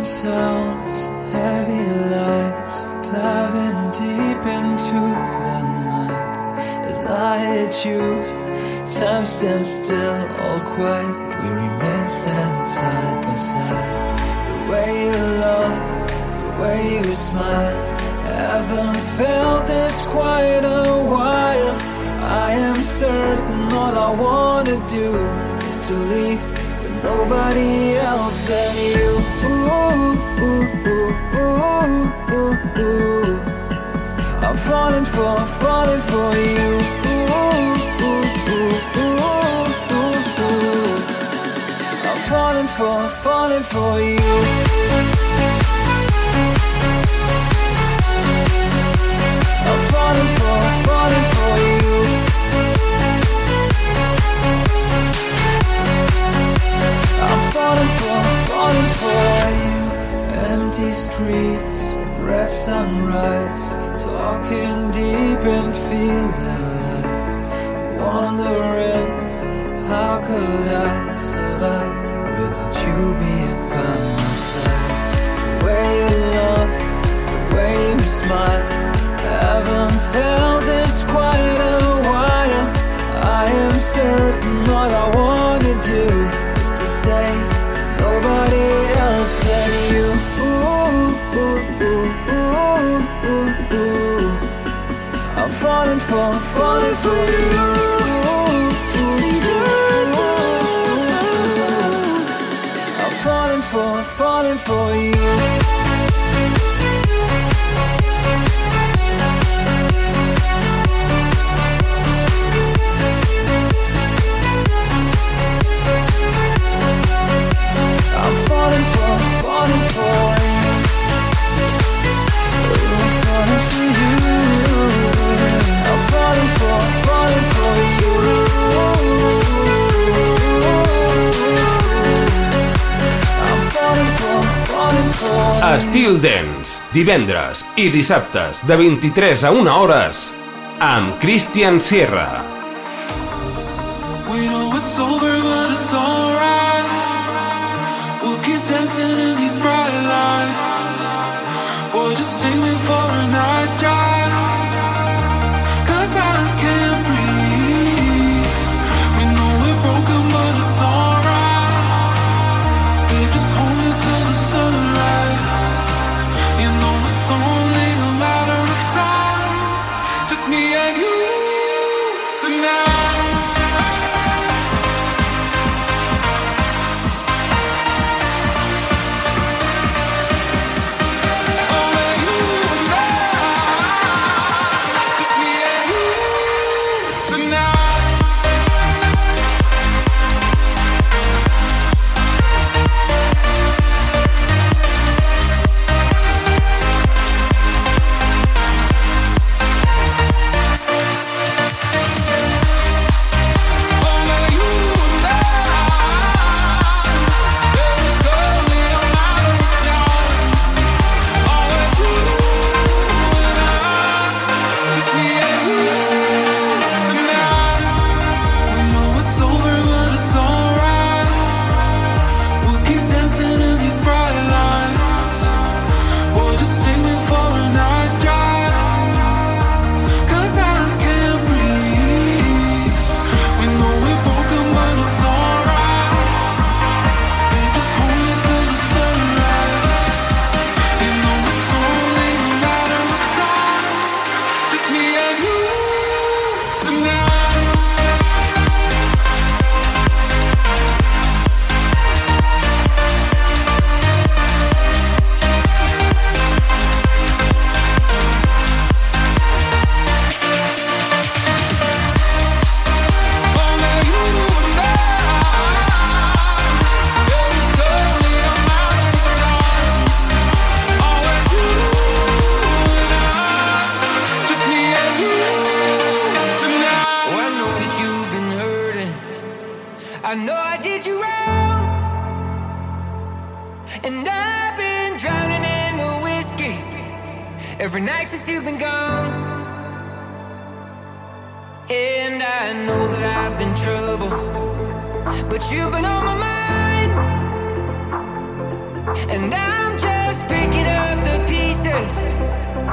Moving sounds, heavy lights, diving deep into the night. As I hit you, time stands still, all quiet. We remain standing side by side. The way you love, the way you smile. Haven't felt this quite a while. I am certain all I wanna do is to leave nobody else than you. Ooh, ooh, ooh, ooh, ooh, ooh. I'm falling for, falling for you. Ooh, ooh, ooh, ooh. falling for, falling for you. Empty streets, red sunrise, talking deep and feeling wondering how could I survive without you being by my side. The way you love, the way you smile, haven't felt falling for, falling for you. Estil Dance, divendres i dissabtes de 23 a 1 hores amb Christian Sierra. We know it's over,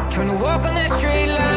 trying to walk on that straight line.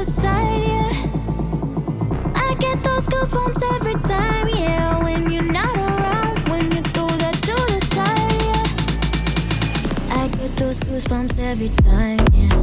goosebumps every time, yeah.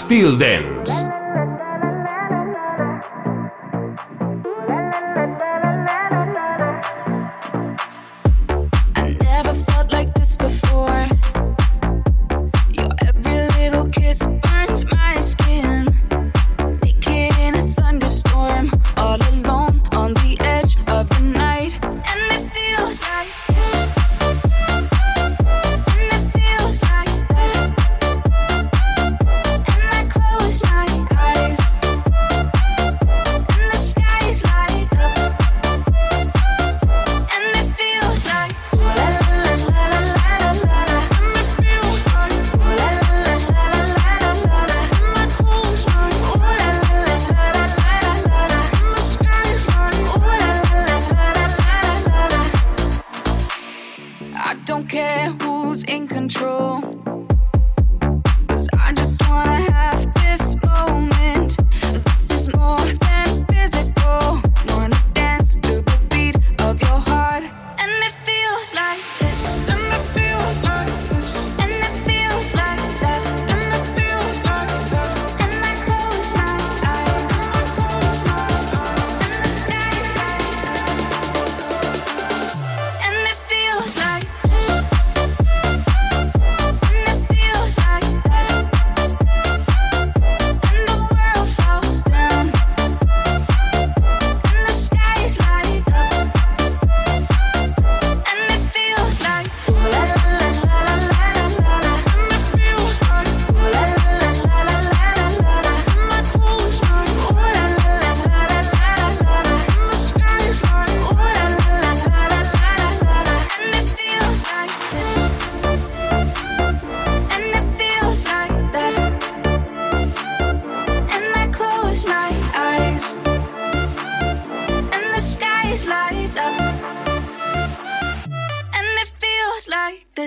Estil Dance.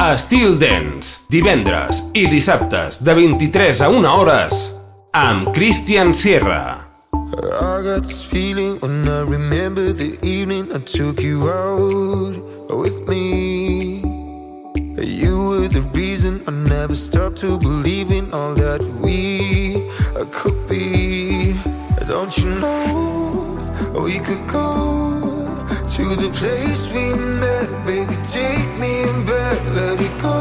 Estil Dance, divendres i dissabtes de 23 a 1 hores amb Christian Sierra. I got this feeling when I remember the evening I took you out with me. You were the reason I never stopped to believe in all that we could be. Don't you know we could go? to the place we met. Baby, take me back, let it go.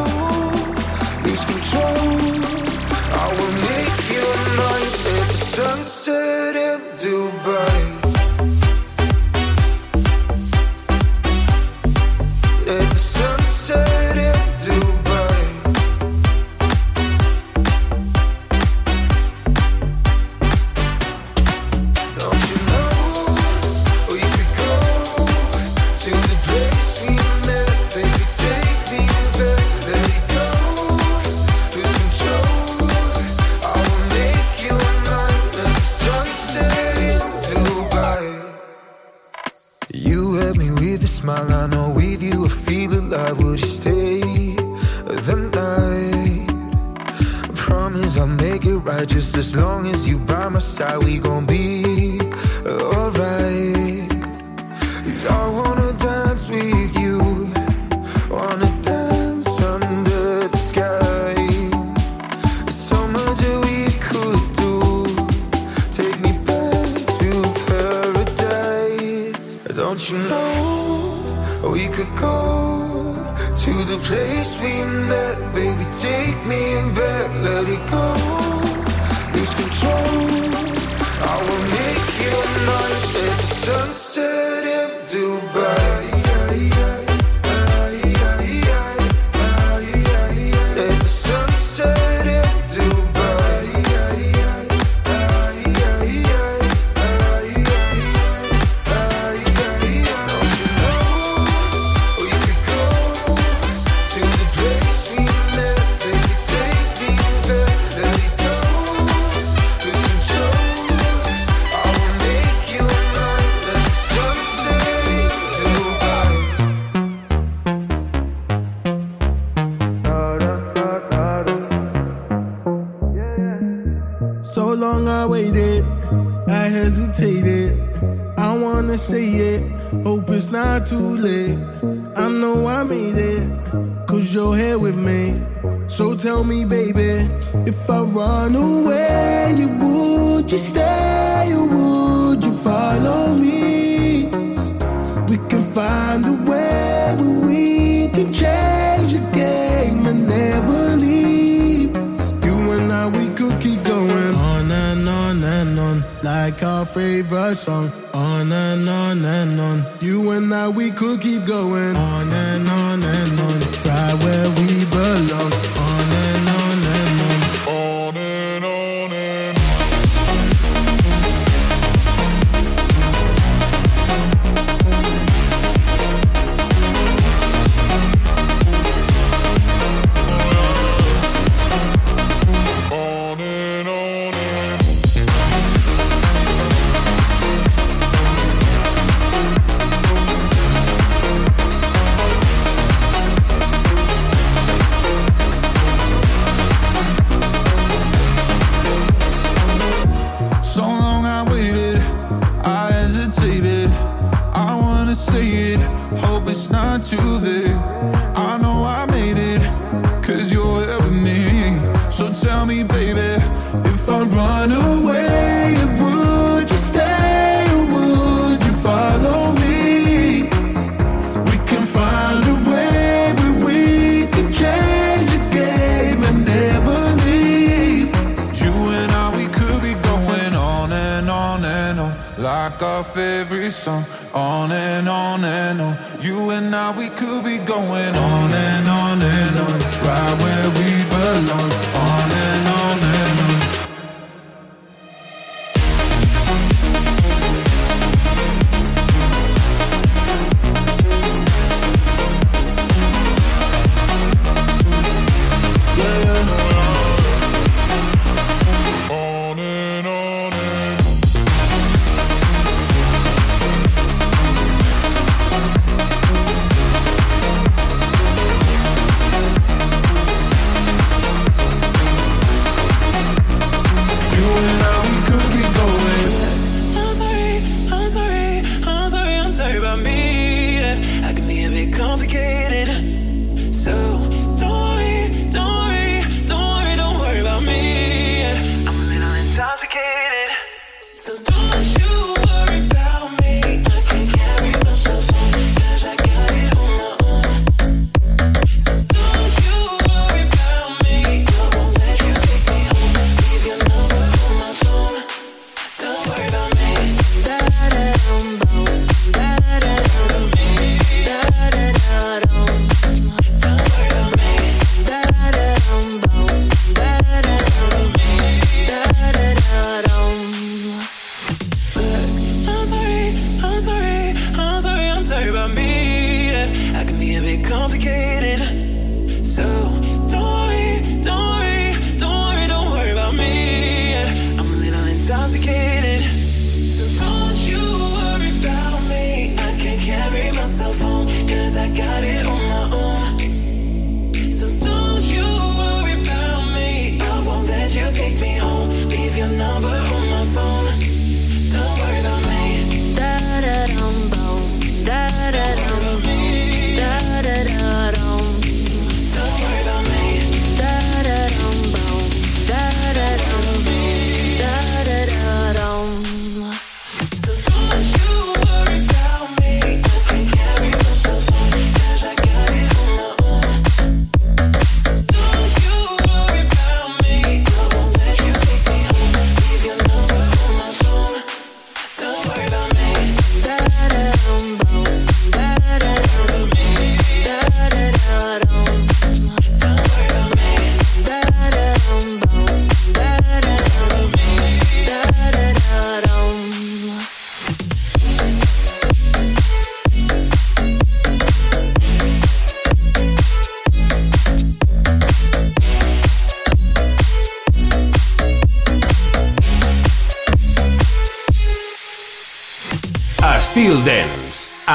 Lose control. I will make you mine at sunset in Dubai. At the I would stay the night. Promise I'll make it right just as long as you by my side. We gon' be place we met, baby, take me back, let it go. Lose control.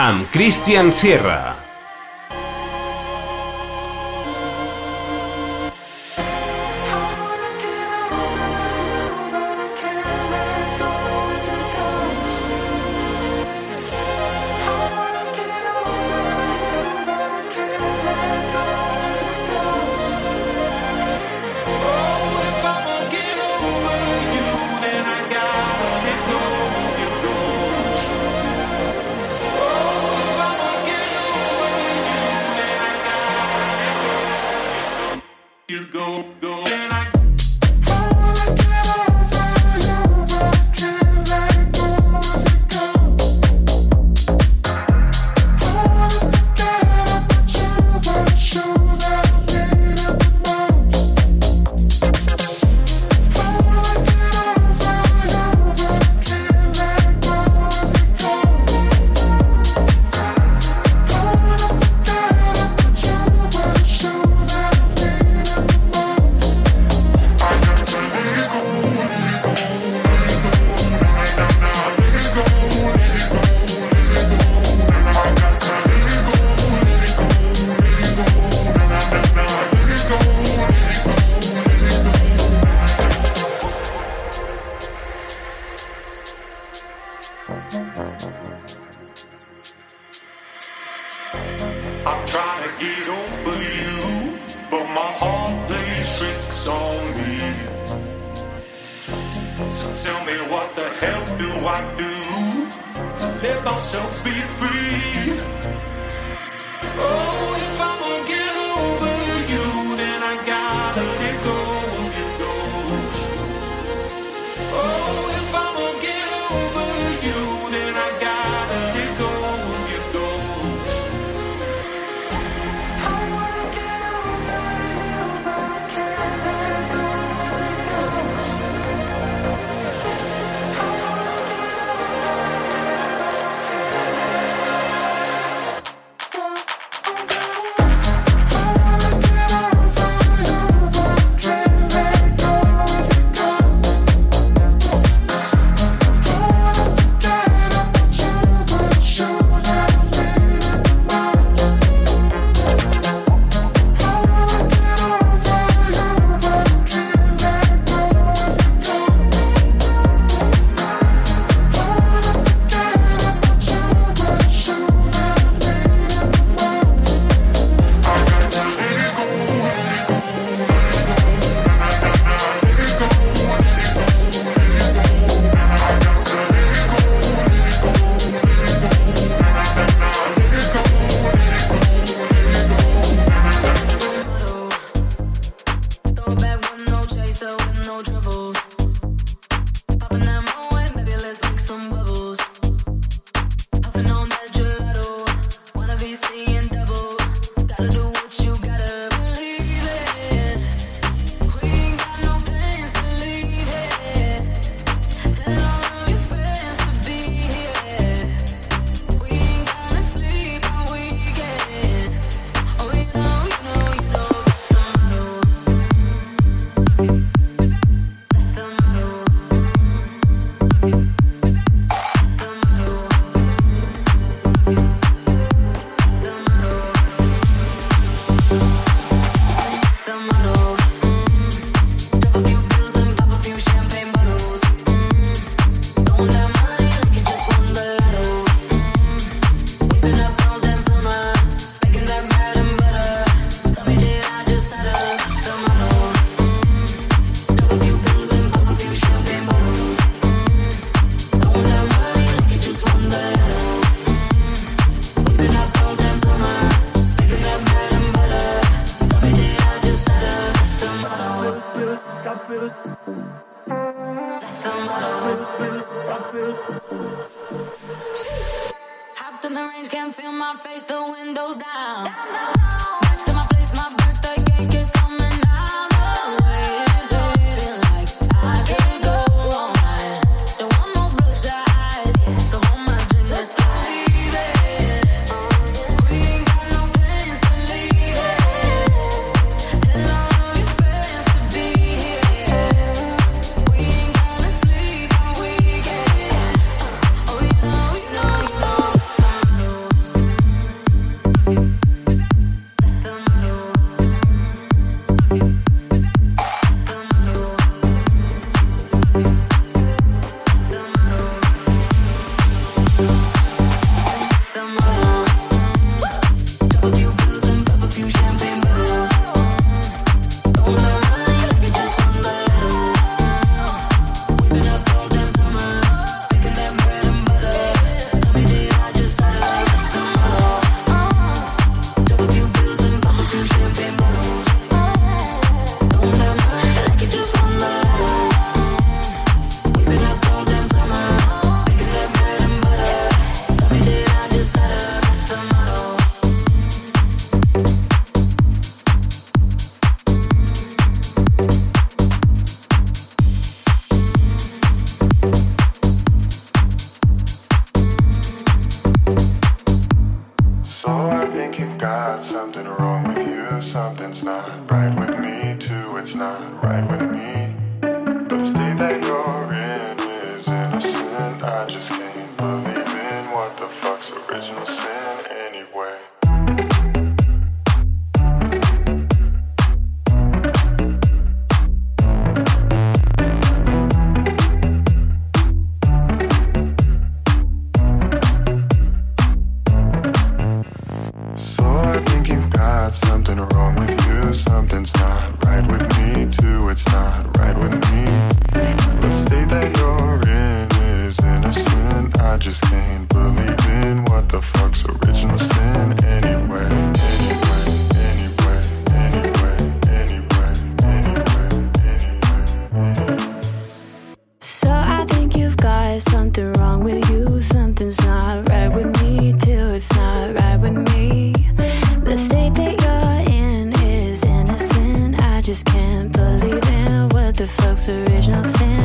amb Cristian Sierra. don't believe you, but my heart plays tricks on me. So tell me what the hell do I do to let myself be free? Oh. The fuck's original sin.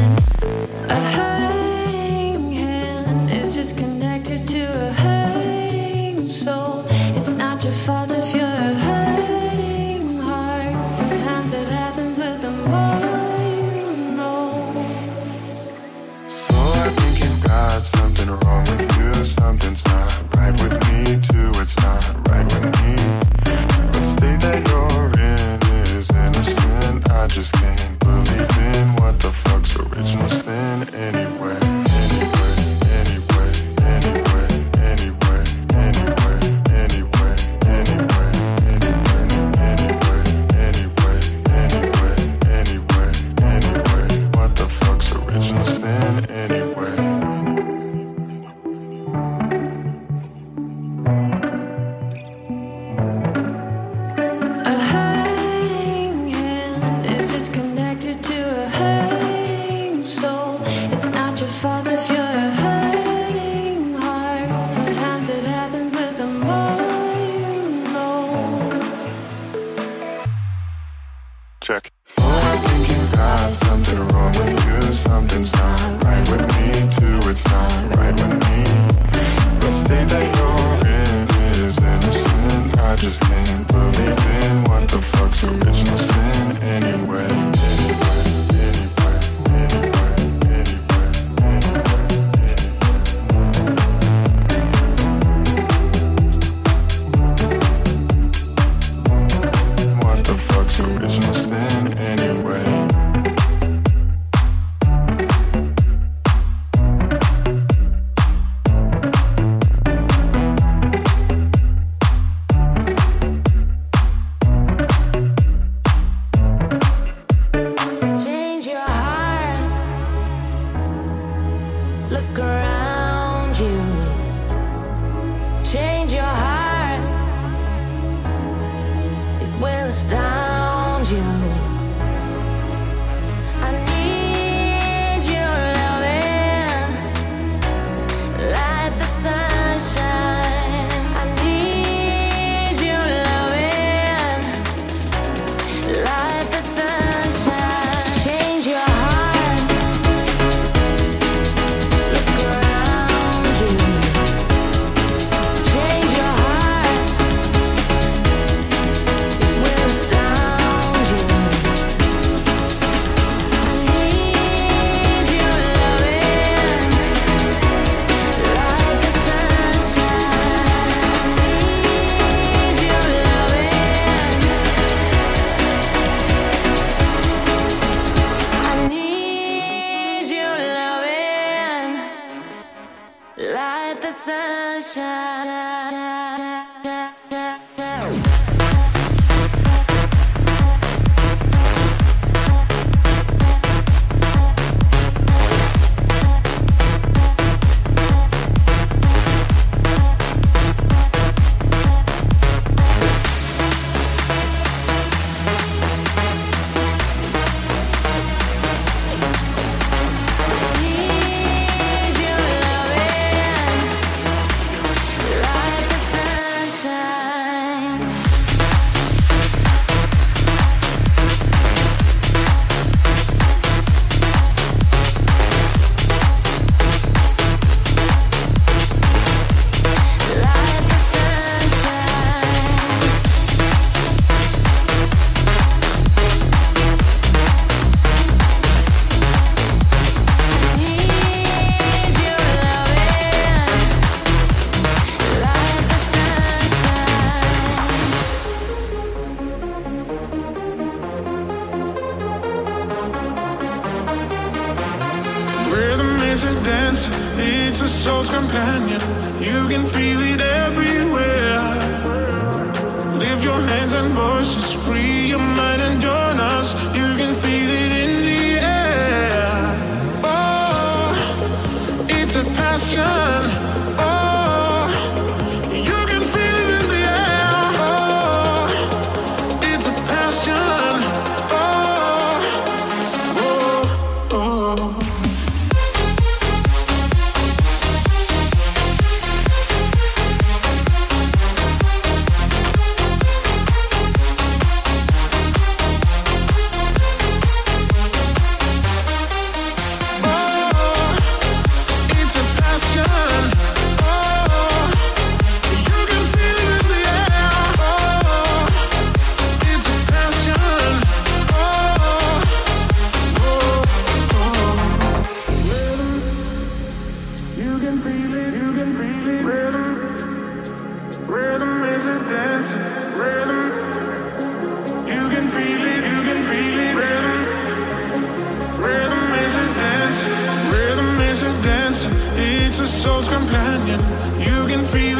soul's companion. You can feel.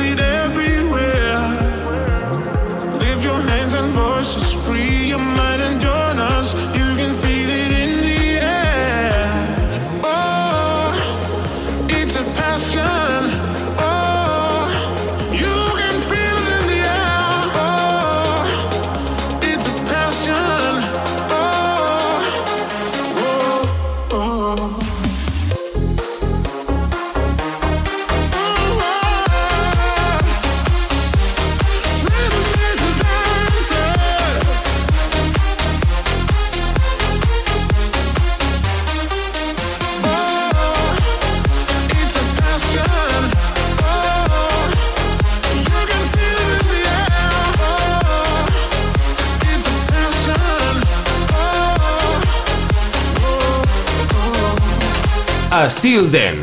Until then.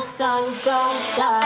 the sun goes down.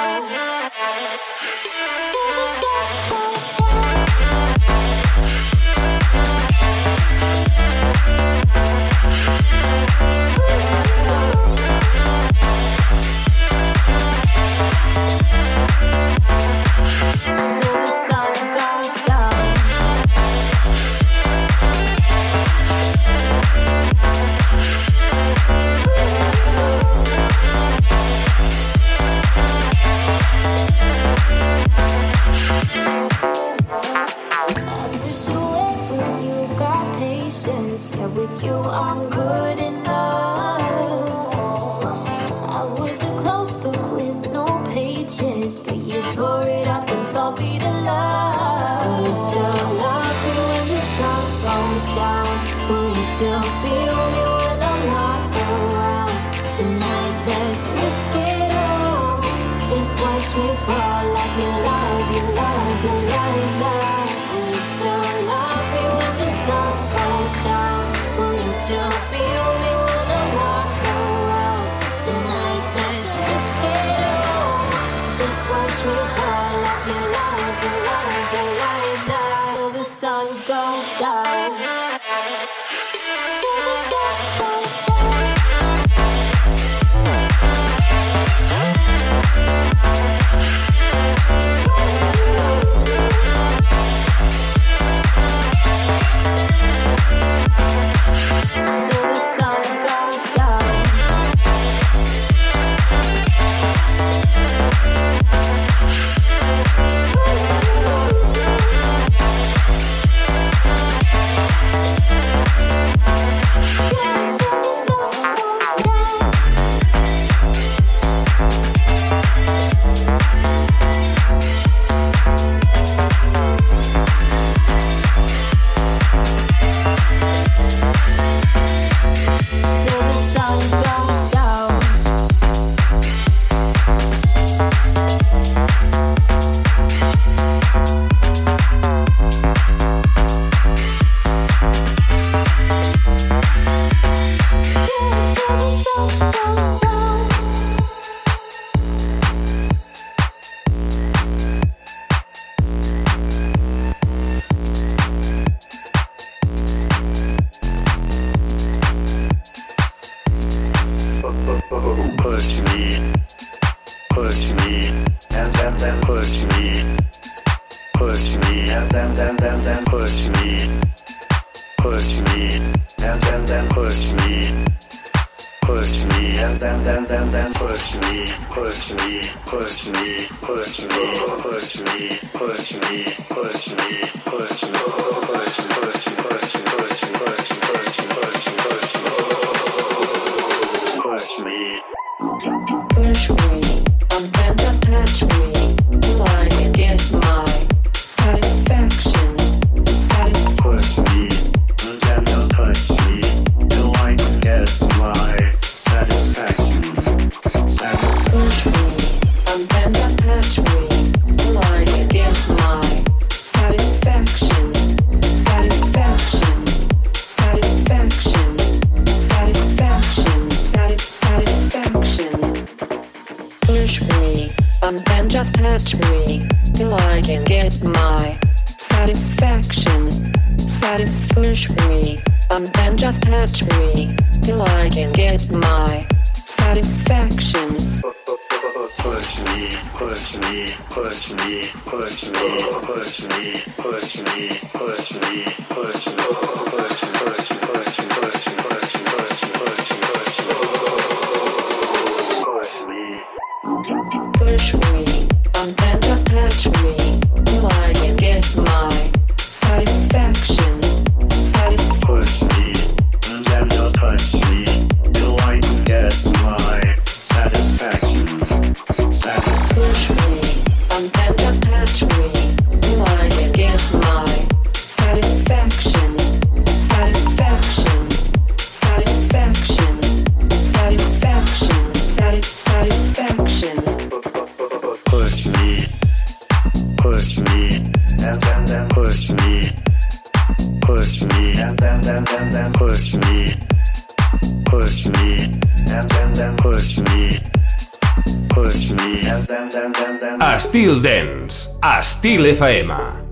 and then just touch me till I can get my satisfaction. Satisfaction me and then just touch me till I can get my satisfaction. Push me, push me, push me, push me, push me, push me, push me, push me, push me. Estil FM.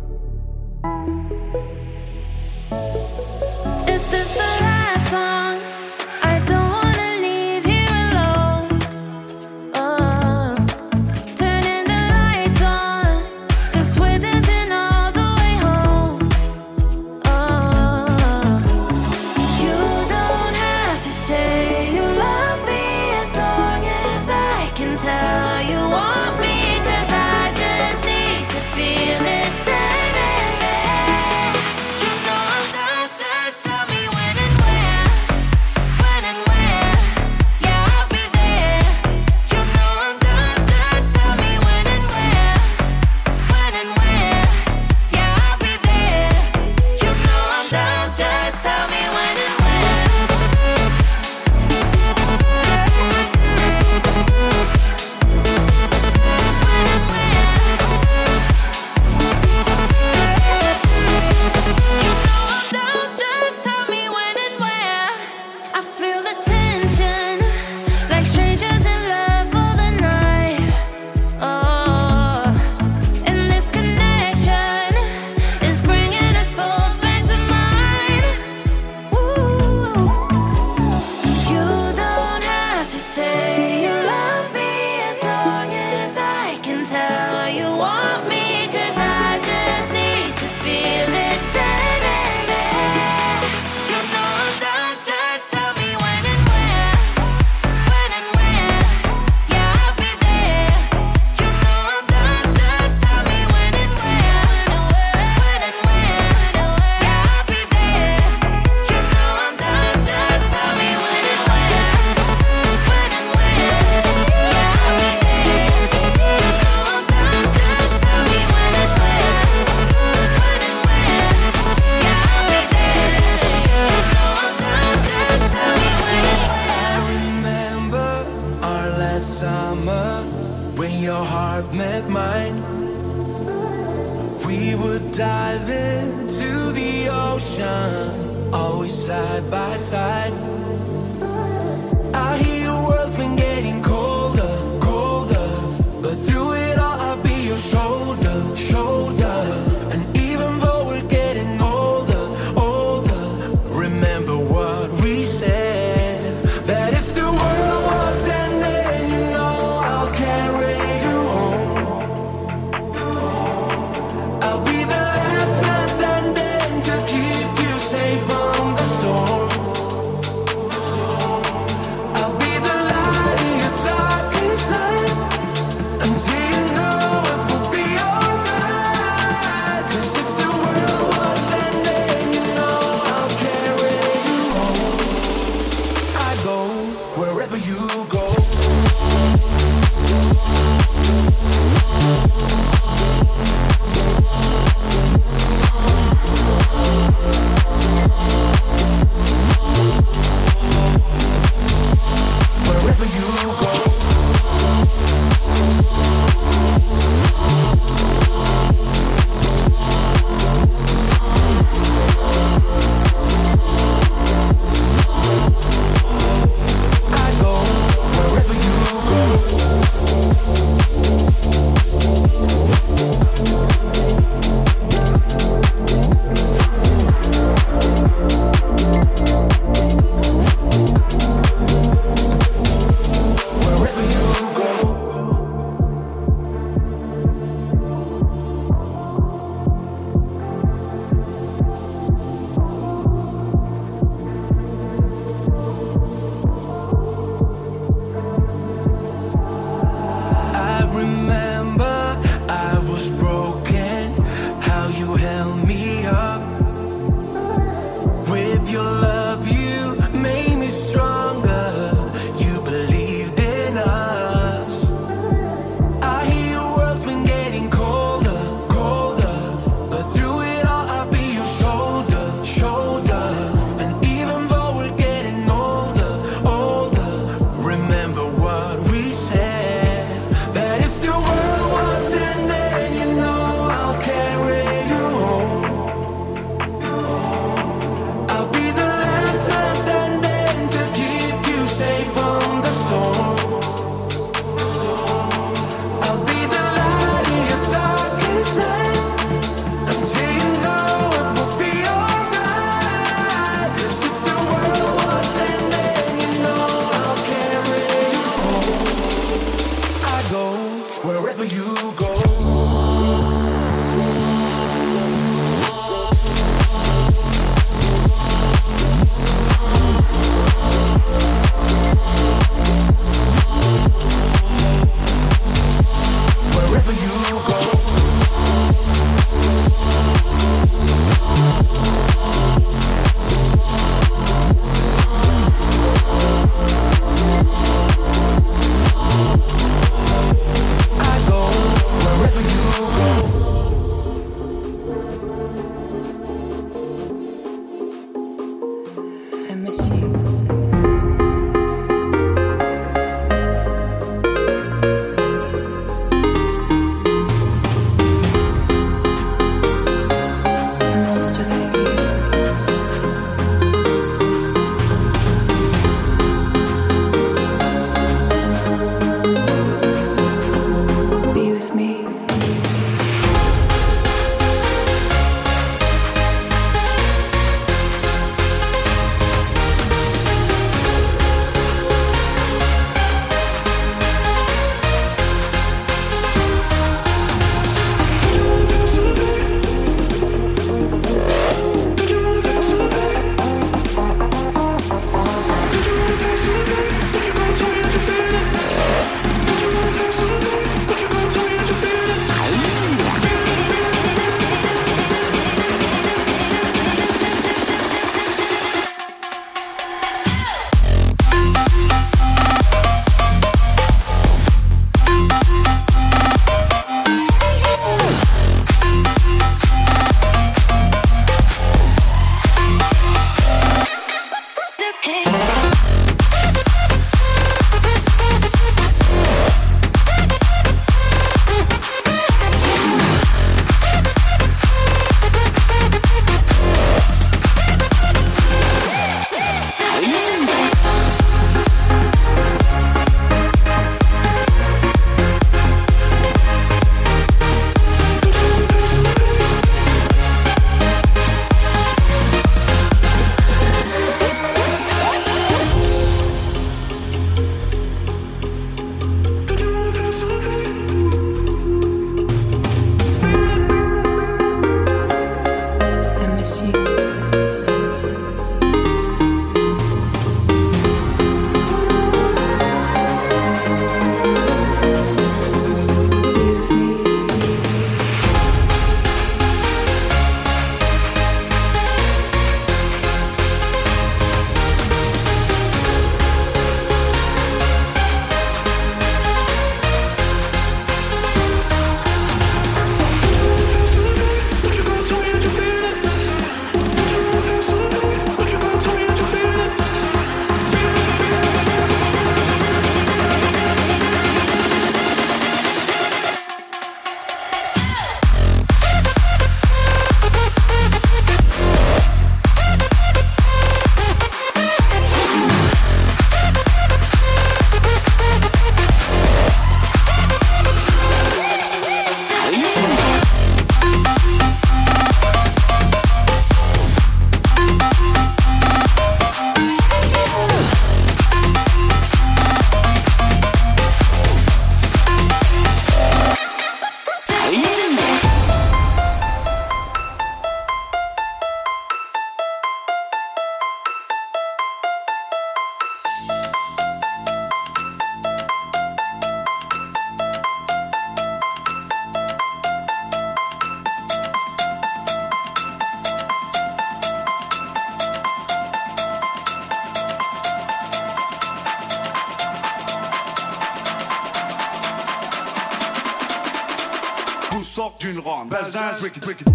Wicked. Vous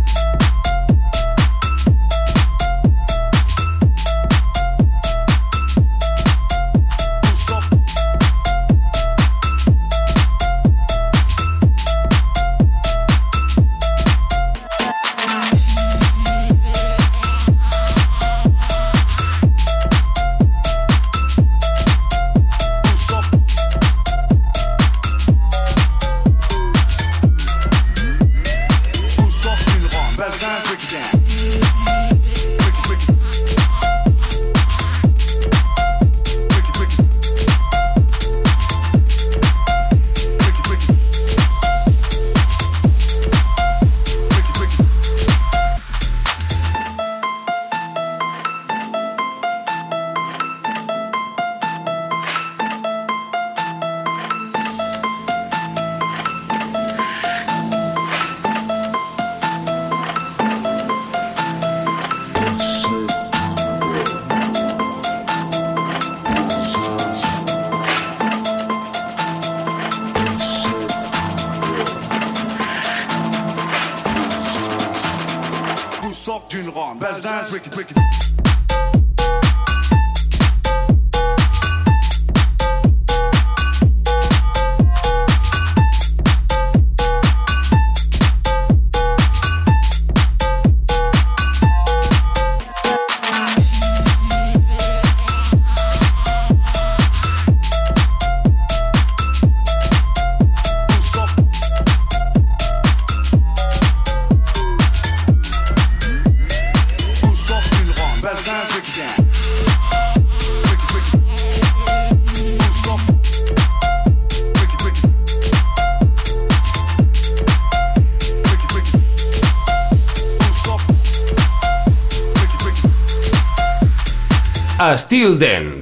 Styl Dance.